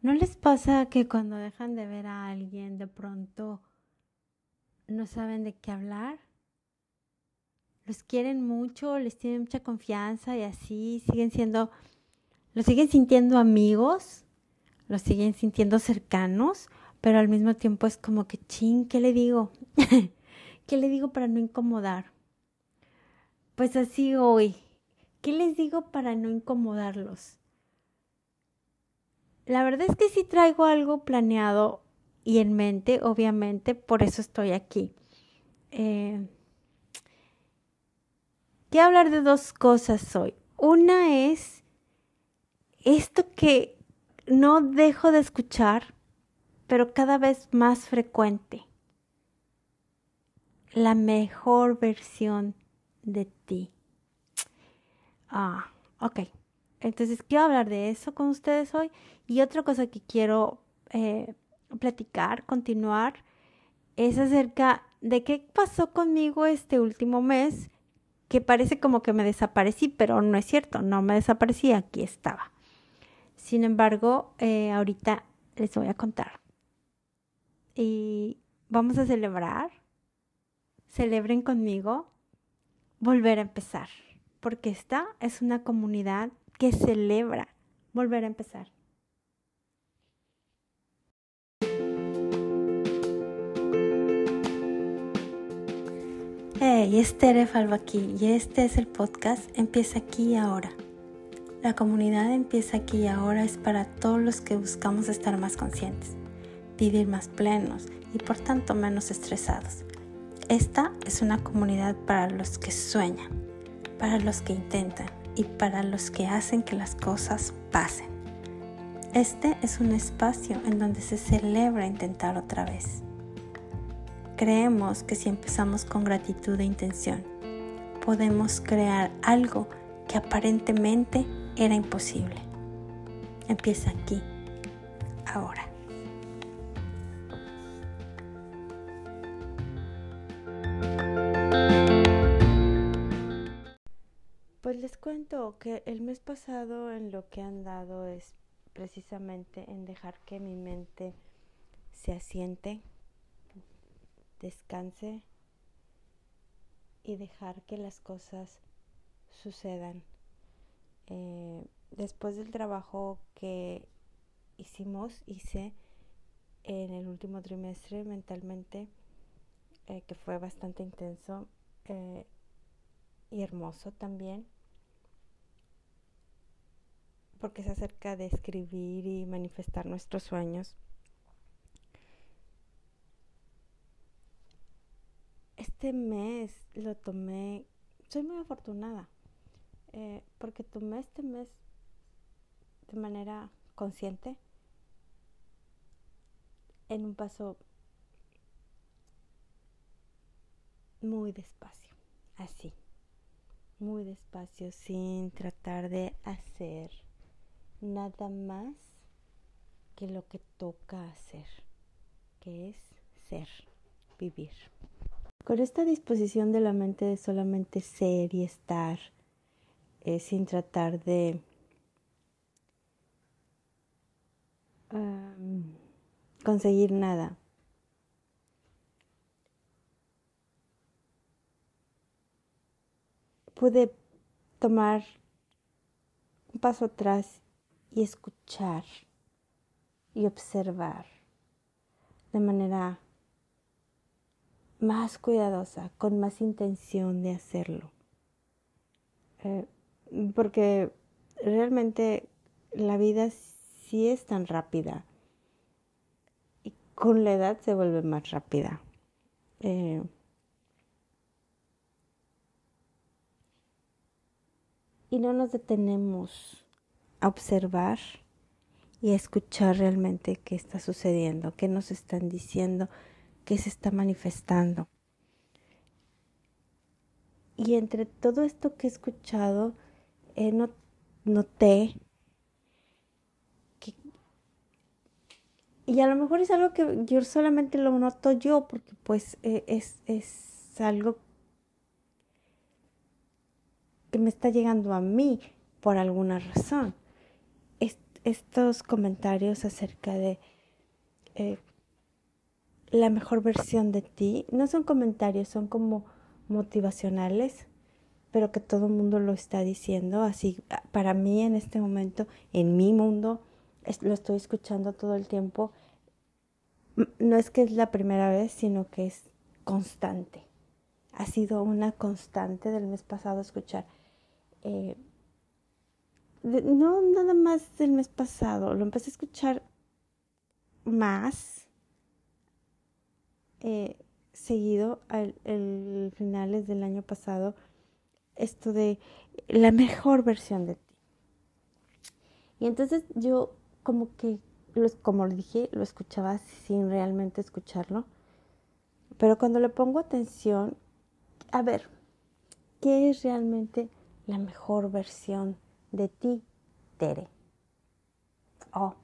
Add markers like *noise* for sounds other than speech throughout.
¿No les pasa que cuando dejan de ver a alguien de pronto no saben de qué hablar? Los quieren mucho, les tienen mucha confianza y así siguen siendo, los siguen sintiendo amigos, los siguen sintiendo cercanos, pero al mismo tiempo es como que, ching, ¿qué le digo? *laughs* ¿Qué le digo para no incomodar? Pues así hoy, ¿qué les digo para no incomodarlos? La verdad es que sí traigo algo planeado y en mente, obviamente, por eso estoy aquí. Eh, quiero hablar de dos cosas hoy. Una es esto que no dejo de escuchar, pero cada vez más frecuente. La mejor versión de ti. Ah, ok. Entonces quiero hablar de eso con ustedes hoy. Y otra cosa que quiero eh, platicar, continuar, es acerca de qué pasó conmigo este último mes, que parece como que me desaparecí, pero no es cierto, no me desaparecí, aquí estaba. Sin embargo, eh, ahorita les voy a contar. Y vamos a celebrar, celebren conmigo, volver a empezar, porque esta es una comunidad que celebra volver a empezar. Hey, es Tere Falva aquí y este es el podcast Empieza aquí y ahora. La comunidad Empieza aquí y ahora es para todos los que buscamos estar más conscientes, vivir más plenos y por tanto menos estresados. Esta es una comunidad para los que sueñan, para los que intentan y para los que hacen que las cosas pasen. Este es un espacio en donde se celebra intentar otra vez. Creemos que si empezamos con gratitud e intención, podemos crear algo que aparentemente era imposible. Empieza aquí, ahora. Cuento que el mes pasado en lo que han dado es precisamente en dejar que mi mente se asiente, descanse y dejar que las cosas sucedan. Eh, después del trabajo que hicimos, hice en el último trimestre mentalmente, eh, que fue bastante intenso eh, y hermoso también porque es acerca de escribir y manifestar nuestros sueños. Este mes lo tomé, soy muy afortunada, eh, porque tomé este mes de manera consciente, en un paso muy despacio, así, muy despacio, sin tratar de hacer nada más que lo que toca hacer, que es ser, vivir. Con esta disposición de la mente de solamente ser y estar, eh, sin tratar de conseguir nada. Pude tomar un paso atrás y escuchar y observar de manera más cuidadosa, con más intención de hacerlo. Eh, porque realmente la vida sí es tan rápida y con la edad se vuelve más rápida. Eh, y no nos detenemos a observar y a escuchar realmente qué está sucediendo, qué nos están diciendo, qué se está manifestando. Y entre todo esto que he escuchado, eh, noté que, y a lo mejor es algo que yo solamente lo noto yo, porque pues eh, es, es algo que me está llegando a mí por alguna razón estos comentarios acerca de eh, la mejor versión de ti no son comentarios, son como motivacionales, pero que todo el mundo lo está diciendo. Así, para mí en este momento, en mi mundo, lo estoy escuchando todo el tiempo. No es que es la primera vez, sino que es constante. Ha sido una constante del mes pasado escuchar. Eh, no nada más del mes pasado, lo empecé a escuchar más eh, seguido al finales del año pasado esto de la mejor versión de ti. Y entonces yo como que, como lo dije, lo escuchaba sin realmente escucharlo. Pero cuando le pongo atención, a ver, ¿qué es realmente la mejor versión de ti, Tere? Oh.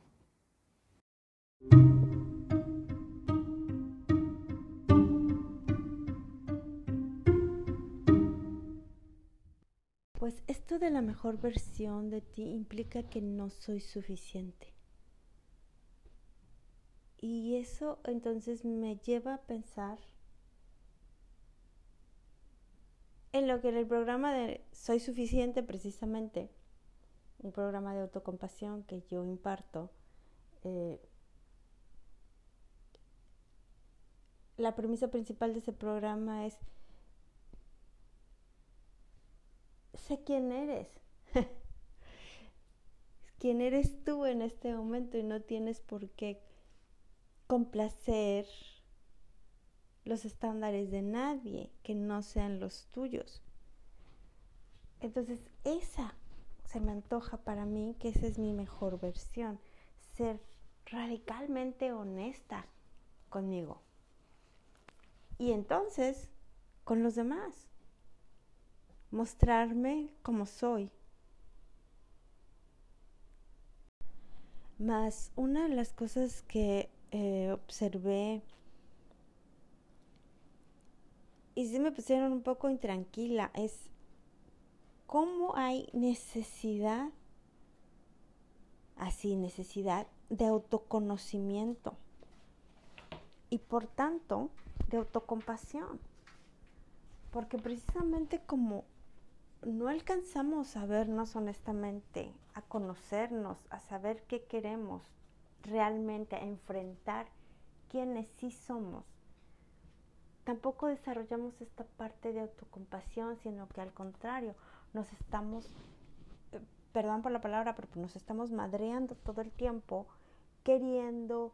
Pues esto de la mejor versión de ti implica que no soy suficiente. Y eso entonces me lleva a pensar en lo que en el programa de Soy Suficiente precisamente, un programa de autocompasión que yo imparto, eh, la premisa principal de ese programa es sé quién eres. *laughs* quién eres tú en este momento y no tienes por qué complacer los estándares de nadie que no sean los tuyos. Entonces, esa se me antoja para mí que esa es mi mejor versión, ser radicalmente honesta conmigo. Y entonces, con los demás mostrarme como soy. Más una de las cosas que eh, observé y sí me pusieron un poco intranquila es cómo hay necesidad, así necesidad de autoconocimiento y por tanto de autocompasión. Porque precisamente como no alcanzamos a vernos honestamente, a conocernos, a saber qué queremos realmente, a enfrentar quiénes sí somos. Tampoco desarrollamos esta parte de autocompasión, sino que al contrario, nos estamos, eh, perdón por la palabra, pero nos estamos madreando todo el tiempo queriendo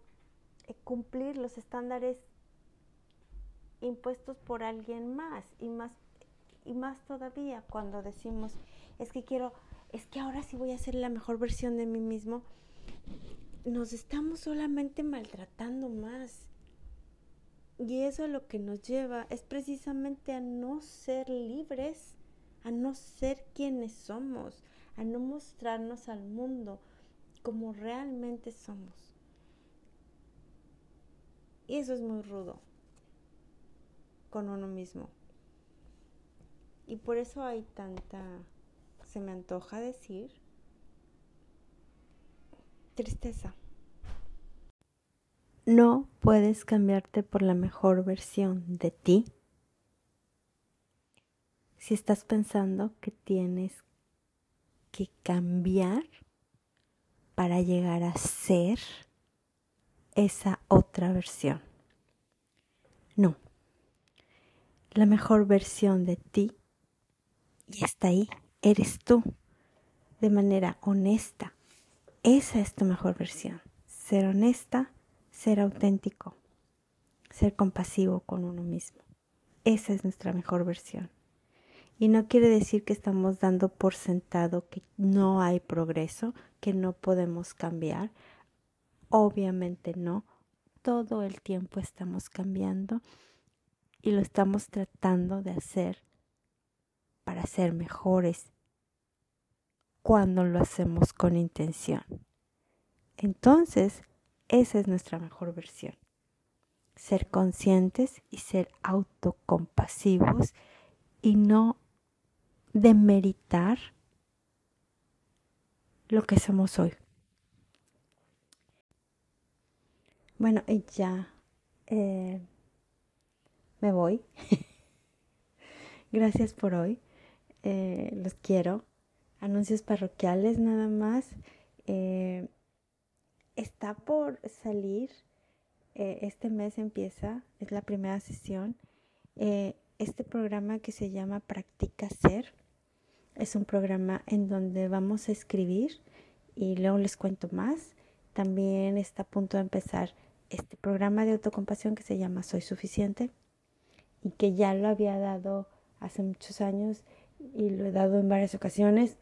eh, cumplir los estándares impuestos por alguien más y más y más todavía cuando decimos, es que quiero, es que ahora sí voy a ser la mejor versión de mí mismo, nos estamos solamente maltratando más. Y eso lo que nos lleva es precisamente a no ser libres, a no ser quienes somos, a no mostrarnos al mundo como realmente somos. Y eso es muy rudo con uno mismo. Y por eso hay tanta, se me antoja decir, tristeza. No puedes cambiarte por la mejor versión de ti si estás pensando que tienes que cambiar para llegar a ser esa otra versión. No. La mejor versión de ti y está ahí, eres tú, de manera honesta. Esa es tu mejor versión. Ser honesta, ser auténtico, ser compasivo con uno mismo. Esa es nuestra mejor versión. Y no quiere decir que estamos dando por sentado que no hay progreso, que no podemos cambiar. Obviamente no. Todo el tiempo estamos cambiando y lo estamos tratando de hacer para ser mejores cuando lo hacemos con intención. Entonces, esa es nuestra mejor versión. Ser conscientes y ser autocompasivos y no demeritar lo que somos hoy. Bueno, y ya eh, me voy. *laughs* Gracias por hoy. Eh, los quiero. Anuncios parroquiales nada más. Eh, está por salir. este mes empieza. Es la primera sesión. este programa que se llama Practica Ser. Es un programa en donde vamos a escribir y luego les cuento más. También está a punto de empezar este programa de autocompasión que se llama Soy Suficiente y que ya lo había dado hace muchos años y lo he dado en varias ocasiones,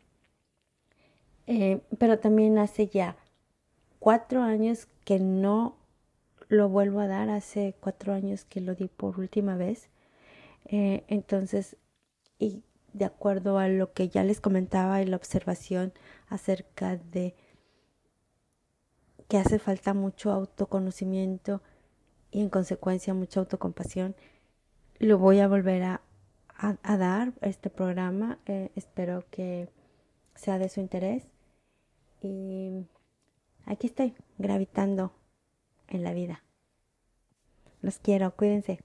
eh, pero también hace ya cuatro años que no lo vuelvo a dar, hace cuatro años que lo di por última vez. Eh, entonces, y de acuerdo a lo que ya les comentaba y la observación acerca de que hace falta mucho autoconocimiento y en consecuencia mucha autocompasión. Lo voy a volver a, dar este programa. Eh, espero que sea de su interés. Y aquí estoy, gravitando en la vida. Los quiero, cuídense.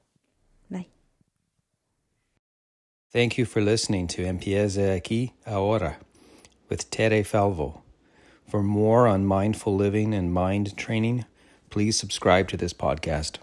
Thank you for listening to Empieza aquí ahora with Tere Falvo. For more on mindful living and mind training, please subscribe to this podcast.